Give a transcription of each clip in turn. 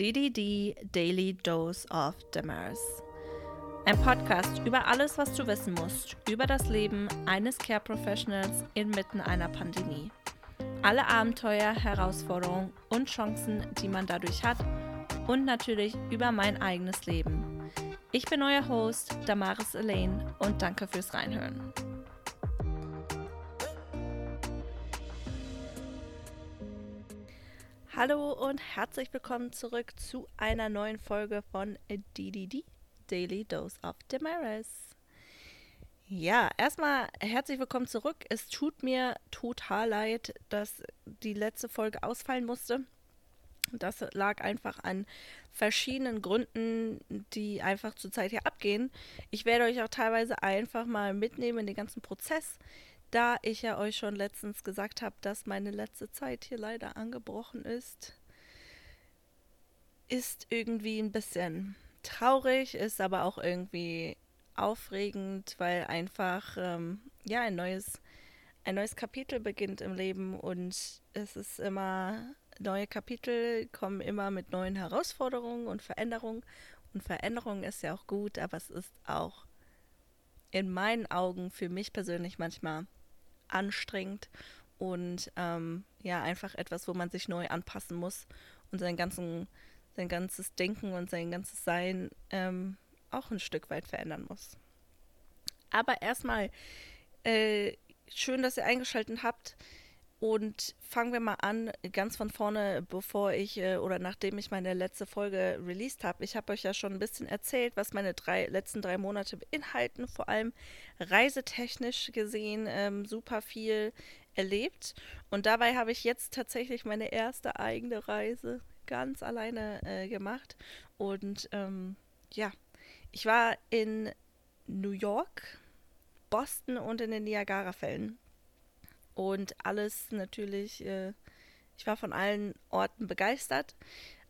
DDD Daily Dose of Damaris. Ein Podcast über alles, was du wissen musst über das Leben eines Care Professionals inmitten einer Pandemie. Alle Abenteuer, Herausforderungen und Chancen, die man dadurch hat und natürlich über mein eigenes Leben. Ich bin euer Host, Damaris Elaine und danke fürs Reinhören. Hallo und herzlich willkommen zurück zu einer neuen Folge von DDD Daily Dose of Damaris. Ja, erstmal herzlich willkommen zurück. Es tut mir total leid, dass die letzte Folge ausfallen musste. Das lag einfach an verschiedenen Gründen, die einfach zurzeit hier abgehen. Ich werde euch auch teilweise einfach mal mitnehmen in den ganzen Prozess, da ich ja euch schon letztens gesagt habe, dass meine letzte Zeit hier leider angebrochen ist, ist irgendwie ein bisschen traurig, ist aber auch irgendwie aufregend, weil einfach ähm, ja ein neues ein neues Kapitel beginnt im Leben und es ist immer neue Kapitel kommen immer mit neuen Herausforderungen und Veränderungen. Und Veränderung ist ja auch gut, aber es ist auch in meinen Augen für mich persönlich manchmal anstrengend und ähm, ja, einfach etwas, wo man sich neu anpassen muss und seinen ganzen, sein ganzes Denken und sein ganzes Sein ähm, auch ein Stück weit verändern muss. Aber erstmal, äh, schön, dass ihr eingeschaltet habt. Und fangen wir mal an, ganz von vorne, bevor ich äh, oder nachdem ich meine letzte Folge released habe. Ich habe euch ja schon ein bisschen erzählt, was meine drei, letzten drei Monate beinhalten, vor allem reisetechnisch gesehen, ähm, super viel erlebt. Und dabei habe ich jetzt tatsächlich meine erste eigene Reise ganz alleine äh, gemacht. Und ähm, ja, ich war in New York, Boston und in den Niagara-Fällen. Und alles natürlich, äh, ich war von allen Orten begeistert.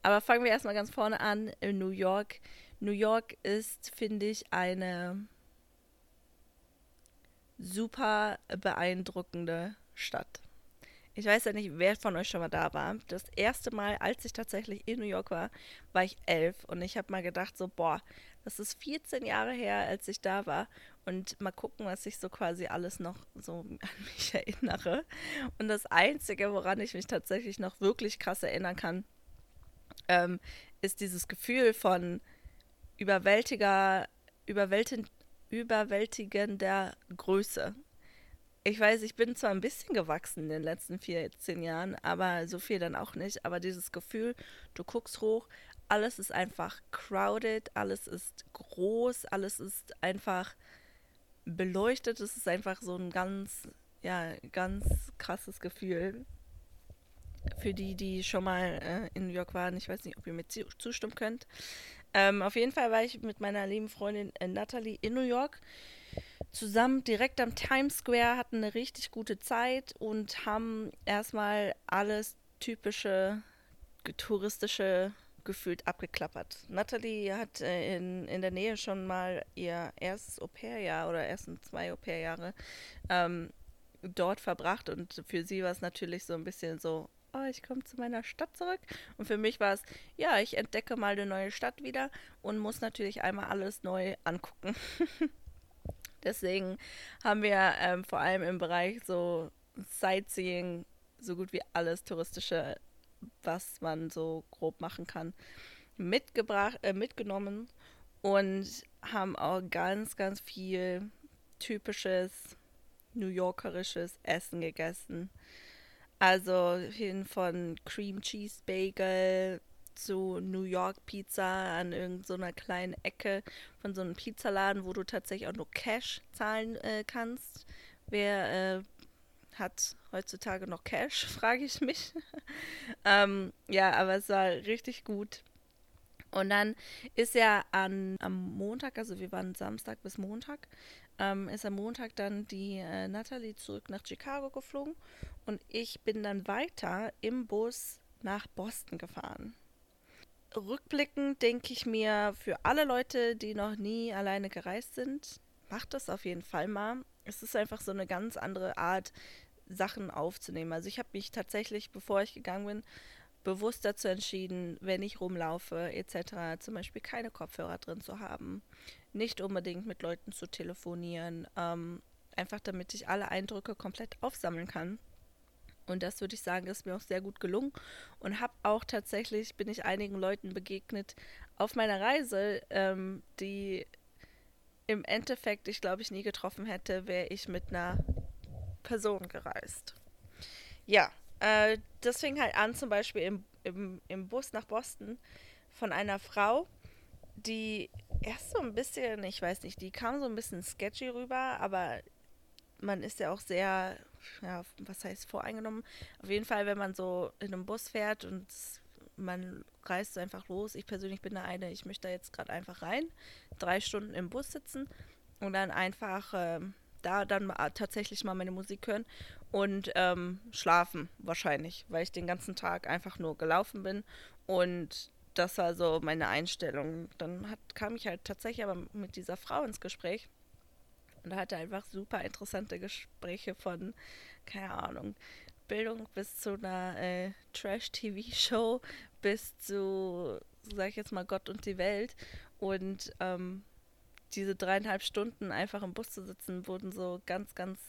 Aber fangen wir erstmal ganz vorne an, in New York. New York ist, finde ich, eine super beeindruckende Stadt. Ich weiß ja nicht, wer von euch schon mal da war. Das erste Mal, als ich tatsächlich in New York war, war ich elf und ich habe mal gedacht, so, boah, das ist 14 Jahre her, als ich da war. Und mal gucken, was ich so quasi alles noch so an mich erinnere. Und das Einzige, woran ich mich tatsächlich noch wirklich krass erinnern kann, ähm, ist dieses Gefühl von überwältiger, überwältig, überwältigender Größe. Ich weiß, ich bin zwar ein bisschen gewachsen in den letzten 14 Jahren, aber so viel dann auch nicht. Aber dieses Gefühl, du guckst hoch, alles ist einfach crowded, alles ist groß, alles ist einfach beleuchtet. Es ist einfach so ein ganz, ja, ganz krasses Gefühl. Für die, die schon mal äh, in New York waren, ich weiß nicht, ob ihr mir zustimmen könnt. Ähm, auf jeden Fall war ich mit meiner lieben Freundin äh, Natalie in New York zusammen direkt am Times Square, hatten eine richtig gute Zeit und haben erstmal alles typische touristische gefühlt abgeklappert. Natalie hat äh, in, in der Nähe schon mal ihr erstes Au-pair-Jahr oder ersten zwei Au-pair-Jahre ähm, dort verbracht und für sie war es natürlich so ein bisschen so, oh, ich komme zu meiner Stadt zurück. Und für mich war es, ja, ich entdecke mal eine neue Stadt wieder und muss natürlich einmal alles neu angucken. Deswegen haben wir ähm, vor allem im Bereich so Sightseeing so gut wie alles touristische was man so grob machen kann, mitgebracht, äh, mitgenommen und haben auch ganz, ganz viel typisches New Yorkerisches Essen gegessen. Also hin von Cream Cheese Bagel zu New York Pizza an irgendeiner so kleinen Ecke von so einem Pizzaladen, wo du tatsächlich auch nur Cash zahlen äh, kannst. Wer äh, hat heutzutage noch Cash, frage ich mich. ähm, ja, aber es war richtig gut. Und dann ist ja an, am Montag, also wir waren Samstag bis Montag, ähm, ist am Montag dann die äh, Natalie zurück nach Chicago geflogen und ich bin dann weiter im Bus nach Boston gefahren. Rückblickend denke ich mir, für alle Leute, die noch nie alleine gereist sind, macht das auf jeden Fall mal. Es ist einfach so eine ganz andere Art, Sachen aufzunehmen. Also ich habe mich tatsächlich, bevor ich gegangen bin, bewusst dazu entschieden, wenn ich rumlaufe etc., zum Beispiel keine Kopfhörer drin zu haben, nicht unbedingt mit Leuten zu telefonieren, ähm, einfach damit ich alle Eindrücke komplett aufsammeln kann. Und das würde ich sagen, ist mir auch sehr gut gelungen und habe auch tatsächlich, bin ich einigen Leuten begegnet auf meiner Reise, ähm, die im Endeffekt ich glaube ich nie getroffen hätte, wäre ich mit einer Person gereist. Ja, äh, das fing halt an, zum Beispiel im, im, im Bus nach Boston von einer Frau, die erst so ein bisschen, ich weiß nicht, die kam so ein bisschen sketchy rüber, aber man ist ja auch sehr, ja, was heißt voreingenommen? Auf jeden Fall, wenn man so in einem Bus fährt und man reist einfach los. Ich persönlich bin da eine, ich möchte da jetzt gerade einfach rein, drei Stunden im Bus sitzen und dann einfach äh, da dann tatsächlich mal meine Musik hören und ähm, schlafen wahrscheinlich, weil ich den ganzen Tag einfach nur gelaufen bin und das war so meine Einstellung. Dann hat, kam ich halt tatsächlich aber mit dieser Frau ins Gespräch und hatte einfach super interessante Gespräche von, keine Ahnung, Bildung bis zu einer äh, Trash-TV-Show bis zu, sag ich jetzt mal, Gott und die Welt. Und ähm, diese dreieinhalb Stunden einfach im Bus zu sitzen, wurden so ganz, ganz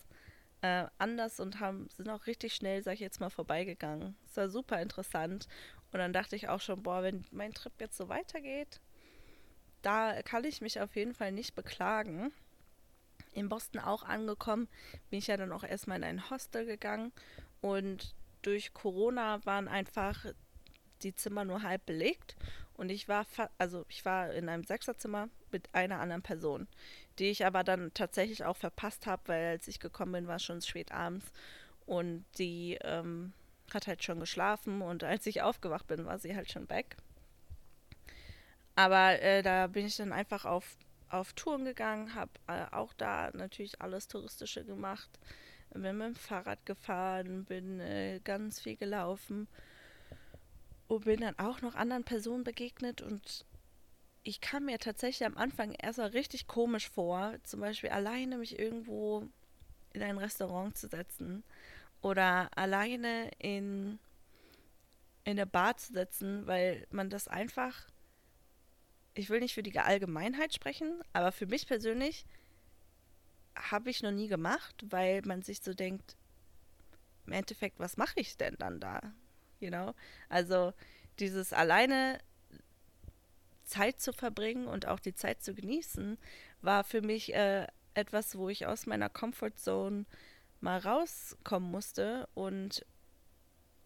äh, anders und haben, sind auch richtig schnell, sag ich jetzt mal, vorbeigegangen. Es war super interessant. Und dann dachte ich auch schon, boah, wenn mein Trip jetzt so weitergeht, da kann ich mich auf jeden Fall nicht beklagen. In Boston auch angekommen, bin ich ja dann auch erstmal in ein Hostel gegangen und durch Corona waren einfach die Zimmer nur halb belegt und ich war also ich war in einem Sechserzimmer mit einer anderen Person, die ich aber dann tatsächlich auch verpasst habe, weil als ich gekommen bin, war es schon spät abends und die ähm, hat halt schon geschlafen und als ich aufgewacht bin, war sie halt schon weg. Aber äh, da bin ich dann einfach auf, auf Touren gegangen, habe äh, auch da natürlich alles Touristische gemacht, bin mit dem Fahrrad gefahren, bin äh, ganz viel gelaufen und bin dann auch noch anderen Personen begegnet und ich kam mir tatsächlich am Anfang erstmal richtig komisch vor, zum Beispiel alleine mich irgendwo in ein Restaurant zu setzen oder alleine in, in der Bar zu sitzen, weil man das einfach, ich will nicht für die Allgemeinheit sprechen, aber für mich persönlich habe ich noch nie gemacht, weil man sich so denkt, im Endeffekt, was mache ich denn dann da? You know? Also dieses alleine Zeit zu verbringen und auch die Zeit zu genießen, war für mich äh, etwas, wo ich aus meiner Comfortzone mal rauskommen musste und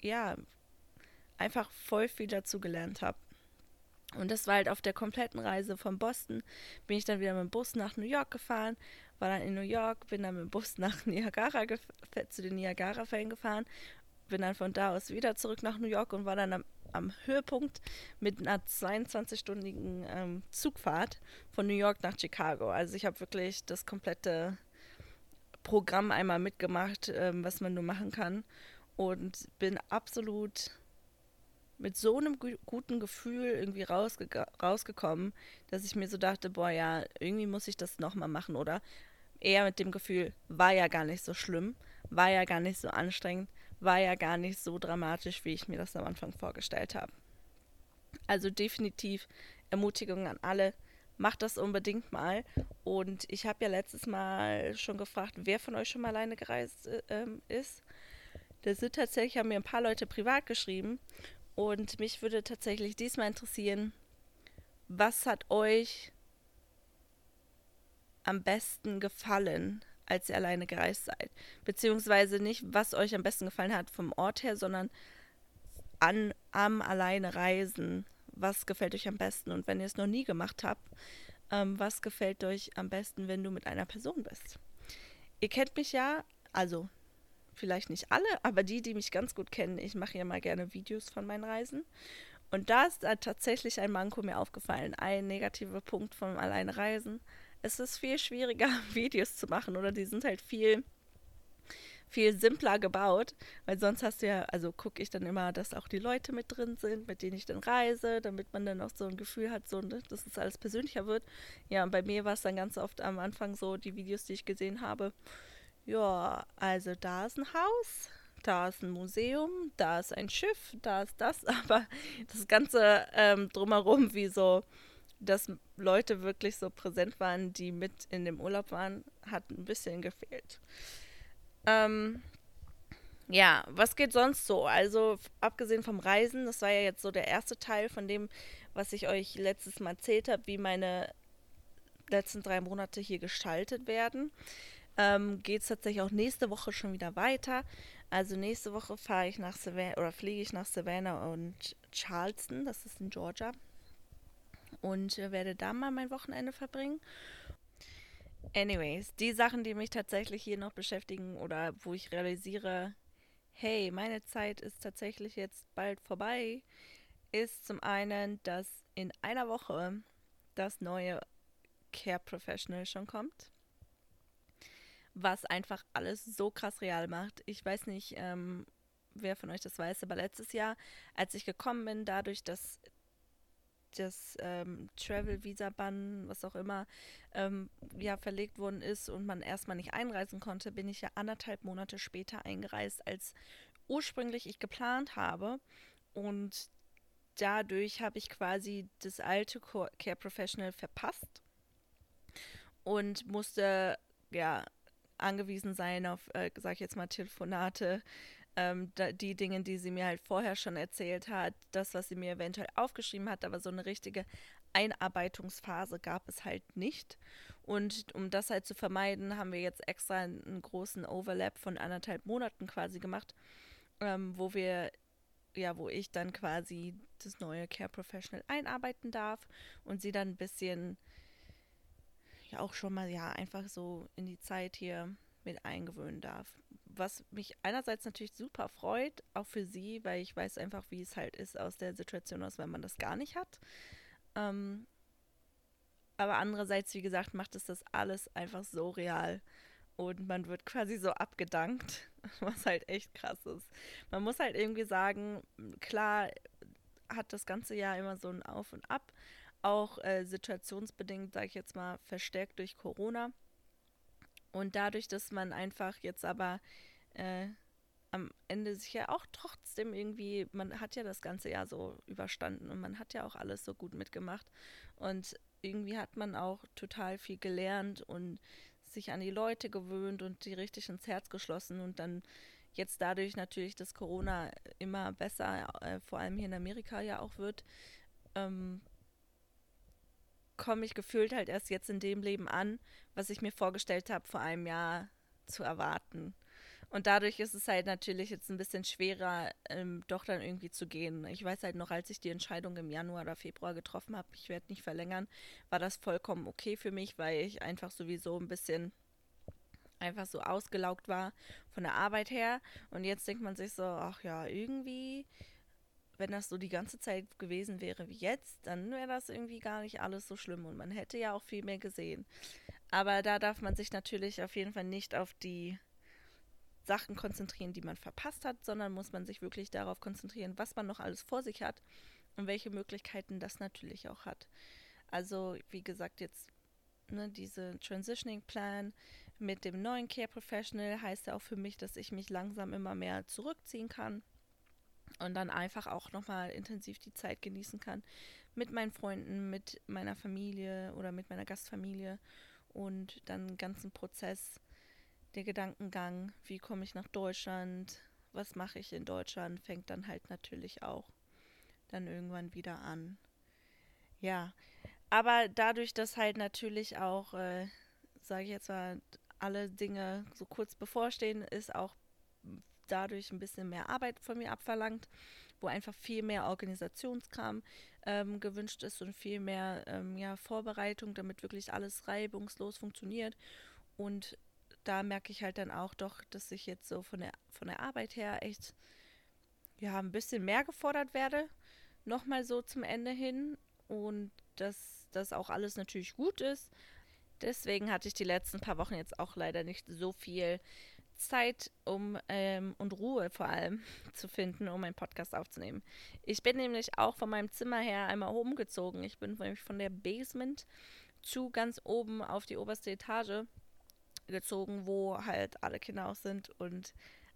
ja, einfach voll viel dazu gelernt habe. Und das war halt auf der kompletten Reise von Boston. Bin ich dann wieder mit dem Bus nach New York gefahren, war dann in New York, bin dann mit dem Bus nach Niagara zu den Niagara-Fällen gefahren, bin dann von da aus wieder zurück nach New York und war dann am, am Höhepunkt mit einer 22-stündigen ähm, Zugfahrt von New York nach Chicago. Also ich habe wirklich das komplette Programm einmal mitgemacht, ähm, was man nur machen kann. Und bin absolut mit so einem gu guten Gefühl irgendwie rausge rausgekommen, dass ich mir so dachte, boah, ja, irgendwie muss ich das nochmal machen. Oder eher mit dem Gefühl, war ja gar nicht so schlimm, war ja gar nicht so anstrengend, war ja gar nicht so dramatisch, wie ich mir das am Anfang vorgestellt habe. Also definitiv Ermutigung an alle, macht das unbedingt mal. Und ich habe ja letztes Mal schon gefragt, wer von euch schon mal alleine gereist äh, ist. Da sind tatsächlich, haben mir ein paar Leute privat geschrieben. Und mich würde tatsächlich diesmal interessieren, was hat euch am besten gefallen, als ihr alleine gereist seid? Beziehungsweise nicht, was euch am besten gefallen hat vom Ort her, sondern an, am alleine Reisen was gefällt euch am besten? Und wenn ihr es noch nie gemacht habt, ähm, was gefällt euch am besten, wenn du mit einer Person bist? Ihr kennt mich ja, also vielleicht nicht alle, aber die, die mich ganz gut kennen, ich mache ja mal gerne Videos von meinen Reisen. Und da ist tatsächlich ein Manko mir aufgefallen, ein negativer Punkt vom Alleinreisen. Es ist viel schwieriger, Videos zu machen oder die sind halt viel viel simpler gebaut, weil sonst hast du ja, also gucke ich dann immer, dass auch die Leute mit drin sind, mit denen ich dann reise, damit man dann auch so ein Gefühl hat, so, ne, dass es alles persönlicher wird. Ja, und bei mir war es dann ganz oft am Anfang so, die Videos, die ich gesehen habe, ja, also da ist ein Haus, da ist ein Museum, da ist ein Schiff, da ist das, aber das Ganze ähm, drumherum, wie so, dass Leute wirklich so präsent waren, die mit in dem Urlaub waren, hat ein bisschen gefehlt. Ähm, ja, was geht sonst so? Also, abgesehen vom Reisen, das war ja jetzt so der erste Teil von dem, was ich euch letztes Mal erzählt habe, wie meine letzten drei Monate hier gestaltet werden. Ähm, geht es tatsächlich auch nächste Woche schon wieder weiter. Also nächste Woche fahre ich nach Savannah oder fliege ich nach Savannah und Charleston, das ist in Georgia. Und äh, werde da mal mein Wochenende verbringen. Anyways, die Sachen, die mich tatsächlich hier noch beschäftigen oder wo ich realisiere, hey, meine Zeit ist tatsächlich jetzt bald vorbei, ist zum einen, dass in einer Woche das neue Care Professional schon kommt. Was einfach alles so krass real macht. Ich weiß nicht, ähm, wer von euch das weiß, aber letztes Jahr, als ich gekommen bin, dadurch, dass das ähm, Travel-Visa-Bann, was auch immer, ähm, ja, verlegt worden ist und man erstmal nicht einreisen konnte, bin ich ja anderthalb Monate später eingereist, als ursprünglich ich geplant habe. Und dadurch habe ich quasi das alte Care Professional verpasst und musste ja angewiesen sein auf, äh, sag ich jetzt mal, Telefonate, ähm, da, die Dinge, die sie mir halt vorher schon erzählt hat, das, was sie mir eventuell aufgeschrieben hat, aber so eine richtige Einarbeitungsphase gab es halt nicht. Und um das halt zu vermeiden, haben wir jetzt extra einen großen Overlap von anderthalb Monaten quasi gemacht, ähm, wo wir, ja, wo ich dann quasi das neue Care Professional einarbeiten darf und sie dann ein bisschen, ja, auch schon mal, ja, einfach so in die Zeit hier mit eingewöhnen darf was mich einerseits natürlich super freut, auch für sie, weil ich weiß einfach, wie es halt ist aus der Situation aus, wenn man das gar nicht hat. Ähm, aber andererseits, wie gesagt, macht es das alles einfach so real und man wird quasi so abgedankt, was halt echt krass ist. Man muss halt irgendwie sagen, klar hat das ganze Jahr immer so ein Auf und Ab, auch äh, situationsbedingt, sage ich jetzt mal, verstärkt durch Corona. Und dadurch, dass man einfach jetzt aber äh, am Ende sich ja auch trotzdem irgendwie, man hat ja das ganze Jahr so überstanden und man hat ja auch alles so gut mitgemacht. Und irgendwie hat man auch total viel gelernt und sich an die Leute gewöhnt und die richtig ins Herz geschlossen und dann jetzt dadurch natürlich, dass Corona immer besser, äh, vor allem hier in Amerika ja auch wird, ähm, komme ich gefühlt halt erst jetzt in dem Leben an, was ich mir vorgestellt habe, vor einem Jahr zu erwarten. Und dadurch ist es halt natürlich jetzt ein bisschen schwerer, ähm, doch dann irgendwie zu gehen. Ich weiß halt noch, als ich die Entscheidung im Januar oder Februar getroffen habe, ich werde nicht verlängern, war das vollkommen okay für mich, weil ich einfach sowieso ein bisschen einfach so ausgelaugt war von der Arbeit her. Und jetzt denkt man sich so, ach ja, irgendwie wenn das so die ganze Zeit gewesen wäre wie jetzt, dann wäre das irgendwie gar nicht alles so schlimm und man hätte ja auch viel mehr gesehen. Aber da darf man sich natürlich auf jeden Fall nicht auf die Sachen konzentrieren, die man verpasst hat, sondern muss man sich wirklich darauf konzentrieren, was man noch alles vor sich hat und welche Möglichkeiten das natürlich auch hat. Also, wie gesagt, jetzt ne, diese Transitioning Plan mit dem neuen Care Professional heißt ja auch für mich, dass ich mich langsam immer mehr zurückziehen kann und dann einfach auch nochmal intensiv die Zeit genießen kann mit meinen Freunden, mit meiner Familie oder mit meiner Gastfamilie und dann den ganzen Prozess, der Gedankengang, wie komme ich nach Deutschland, was mache ich in Deutschland, fängt dann halt natürlich auch dann irgendwann wieder an. Ja, aber dadurch, dass halt natürlich auch, äh, sage ich jetzt mal, alle Dinge so kurz bevorstehen, ist auch dadurch ein bisschen mehr Arbeit von mir abverlangt, wo einfach viel mehr Organisationskram ähm, gewünscht ist und viel mehr ähm, ja, Vorbereitung, damit wirklich alles reibungslos funktioniert. Und da merke ich halt dann auch doch, dass ich jetzt so von der, von der Arbeit her echt ja, ein bisschen mehr gefordert werde. Nochmal so zum Ende hin. Und dass das auch alles natürlich gut ist. Deswegen hatte ich die letzten paar Wochen jetzt auch leider nicht so viel Zeit um ähm, und Ruhe vor allem zu finden, um einen Podcast aufzunehmen. Ich bin nämlich auch von meinem Zimmer her einmal umgezogen. Ich bin nämlich von der Basement zu ganz oben auf die oberste Etage gezogen, wo halt alle Kinder auch sind und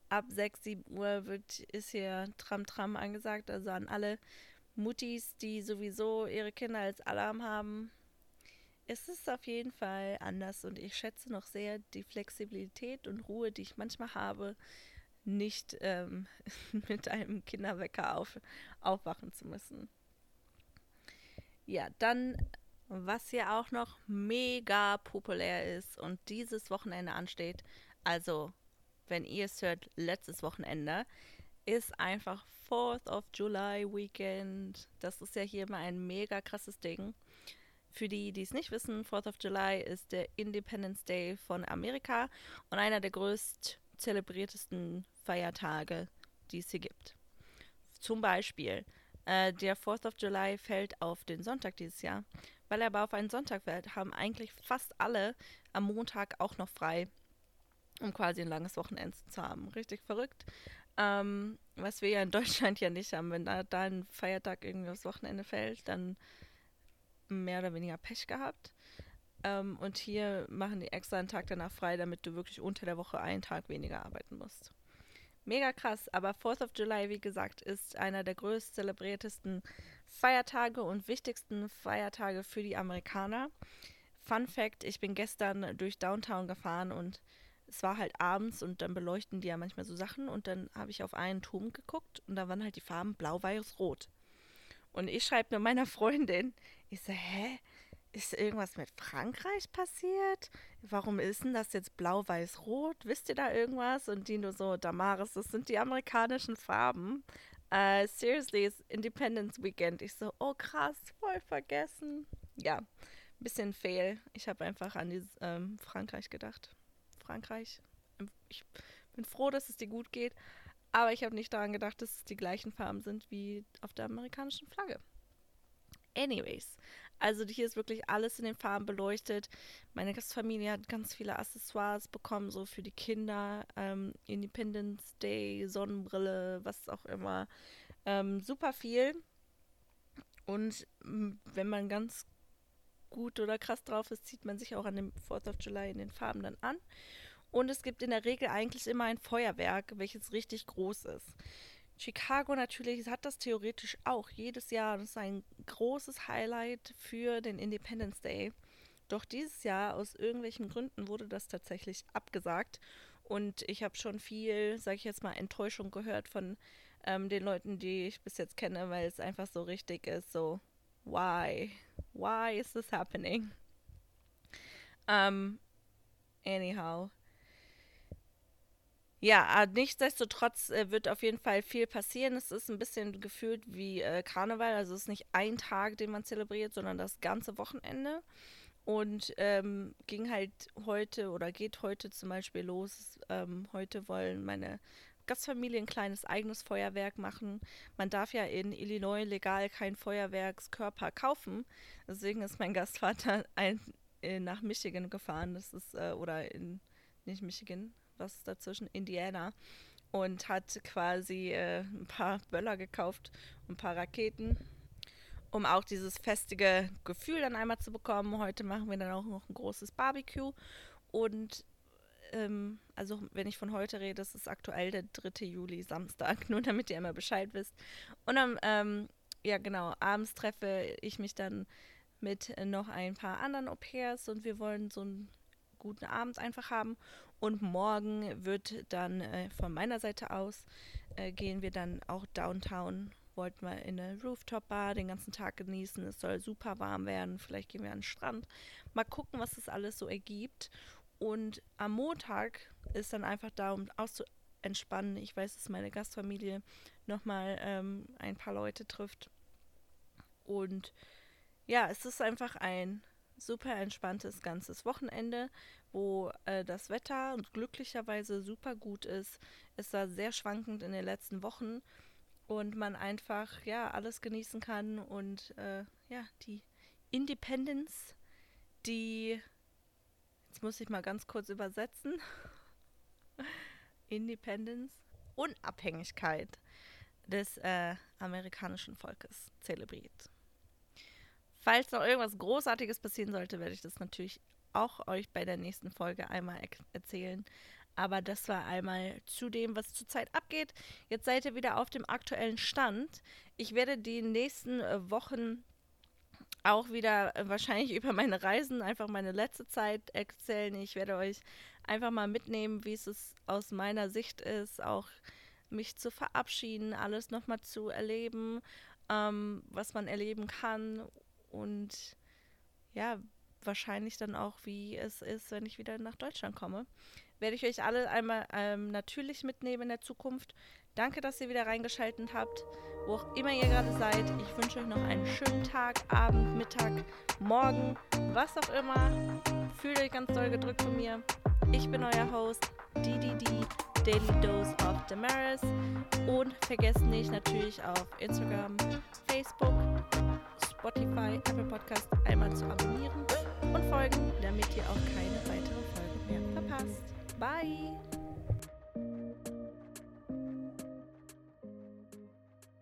ab 6, 7 Uhr wird, ist hier Tram Tram angesagt. Also an alle Muttis, die sowieso ihre Kinder als Alarm haben. Es ist auf jeden Fall anders und ich schätze noch sehr die Flexibilität und Ruhe, die ich manchmal habe, nicht ähm, mit einem Kinderwecker auf, aufwachen zu müssen. Ja, dann, was hier auch noch mega populär ist und dieses Wochenende ansteht, also wenn ihr es hört, letztes Wochenende, ist einfach 4th of July Weekend. Das ist ja hier immer ein mega krasses Ding. Für die, die es nicht wissen, 4th of July ist der Independence Day von Amerika und einer der größt zelebriertesten Feiertage, die es hier gibt. Zum Beispiel, äh, der 4th of July fällt auf den Sonntag dieses Jahr. Weil er aber auf einen Sonntag fällt, haben eigentlich fast alle am Montag auch noch frei um quasi ein langes Wochenende zu haben. Richtig verrückt. Ähm, was wir ja in Deutschland ja nicht haben. Wenn da, da ein Feiertag irgendwie aufs Wochenende fällt, dann mehr oder weniger Pech gehabt. Ähm, und hier machen die extra einen Tag danach frei, damit du wirklich unter der Woche einen Tag weniger arbeiten musst. Mega krass, aber 4th of July, wie gesagt, ist einer der größt zelebriertesten Feiertage und wichtigsten Feiertage für die Amerikaner. Fun Fact: Ich bin gestern durch Downtown gefahren und es war halt abends und dann beleuchten die ja manchmal so Sachen und dann habe ich auf einen Turm geguckt und da waren halt die Farben blau, weiß, rot. Und ich schreibe nur meiner Freundin, ich so, hä? Ist irgendwas mit Frankreich passiert? Warum ist denn das jetzt blau, weiß, rot? Wisst ihr da irgendwas? Und die nur so, Damaris, das sind die amerikanischen Farben. Uh, seriously, it's Independence Weekend. Ich so, oh krass, voll vergessen. Ja, bisschen fehl. Ich habe einfach an dieses ähm, Frankreich gedacht. Frankreich. Ich bin froh, dass es dir gut geht, aber ich habe nicht daran gedacht, dass es die gleichen Farben sind wie auf der amerikanischen Flagge. Anyways, also hier ist wirklich alles in den Farben beleuchtet. Meine Gastfamilie hat ganz viele Accessoires bekommen, so für die Kinder. Ähm, Independence Day, Sonnenbrille, was auch immer. Ähm, super viel. Und wenn man ganz gut oder krass drauf ist, zieht man sich auch an dem 4th of July in den Farben dann an. Und es gibt in der Regel eigentlich immer ein Feuerwerk, welches richtig groß ist. Chicago natürlich hat das theoretisch auch jedes Jahr. Das ist ein großes Highlight für den Independence Day. Doch dieses Jahr, aus irgendwelchen Gründen, wurde das tatsächlich abgesagt. Und ich habe schon viel, sage ich jetzt mal, Enttäuschung gehört von ähm, den Leuten, die ich bis jetzt kenne, weil es einfach so richtig ist, so, why? Why is this happening? Um, anyhow. Ja, äh, nichtsdestotrotz äh, wird auf jeden Fall viel passieren. Es ist ein bisschen gefühlt wie äh, Karneval. Also es ist nicht ein Tag, den man zelebriert, sondern das ganze Wochenende. Und ähm, ging halt heute oder geht heute zum Beispiel los. Ähm, heute wollen meine Gastfamilie ein kleines eigenes Feuerwerk machen. Man darf ja in Illinois legal kein Feuerwerkskörper kaufen. Deswegen ist mein Gastvater ein, äh, nach Michigan gefahren. Das ist, oder in, nicht Michigan, was dazwischen, Indiana. Und hat quasi äh, ein paar Böller gekauft, ein paar Raketen, um auch dieses festige Gefühl dann einmal zu bekommen. Heute machen wir dann auch noch ein großes Barbecue. Und ähm, also wenn ich von heute rede, das ist aktuell der 3. Juli, Samstag, nur damit ihr immer Bescheid wisst. Und dann, ähm, ja genau, abends treffe ich mich dann mit noch ein paar anderen Au-pairs und wir wollen so einen guten Abend einfach haben. Und morgen wird dann äh, von meiner Seite aus, äh, gehen wir dann auch downtown wollten wir in eine Rooftop-Bar den ganzen Tag genießen. Es soll super warm werden. Vielleicht gehen wir an den Strand. Mal gucken, was das alles so ergibt. Und am Montag ist dann einfach da, um auszuentspannen. Ich weiß, dass meine Gastfamilie nochmal ähm, ein paar Leute trifft. Und ja, es ist einfach ein super entspanntes ganzes Wochenende, wo äh, das Wetter glücklicherweise super gut ist. Es war sehr schwankend in den letzten Wochen und man einfach ja alles genießen kann und äh, ja die Independence, die Jetzt muss ich mal ganz kurz übersetzen. Independence, Unabhängigkeit des äh, amerikanischen Volkes zelebriert. Falls noch irgendwas Großartiges passieren sollte, werde ich das natürlich auch euch bei der nächsten Folge einmal er erzählen. Aber das war einmal zu dem, was zurzeit abgeht. Jetzt seid ihr wieder auf dem aktuellen Stand. Ich werde die nächsten äh, Wochen auch wieder äh, wahrscheinlich über meine Reisen, einfach meine letzte Zeit erzählen. Ich werde euch einfach mal mitnehmen, wie es aus meiner Sicht ist, auch mich zu verabschieden, alles nochmal zu erleben, ähm, was man erleben kann und ja, wahrscheinlich dann auch, wie es ist, wenn ich wieder nach Deutschland komme. Werde ich euch alle einmal ähm, natürlich mitnehmen in der Zukunft. Danke, dass ihr wieder reingeschaltet habt, wo auch immer ihr gerade seid. Ich wünsche euch noch einen schönen Tag, Abend, Mittag, Morgen, was auch immer. Fühlt euch ganz doll gedrückt von mir. Ich bin euer Host, DDD, Daily Dose of Damaris. Und vergesst nicht natürlich auf Instagram, Facebook, Spotify, Apple Podcast einmal zu abonnieren und folgen, damit ihr auch keine weitere Folge mehr verpasst. Bye!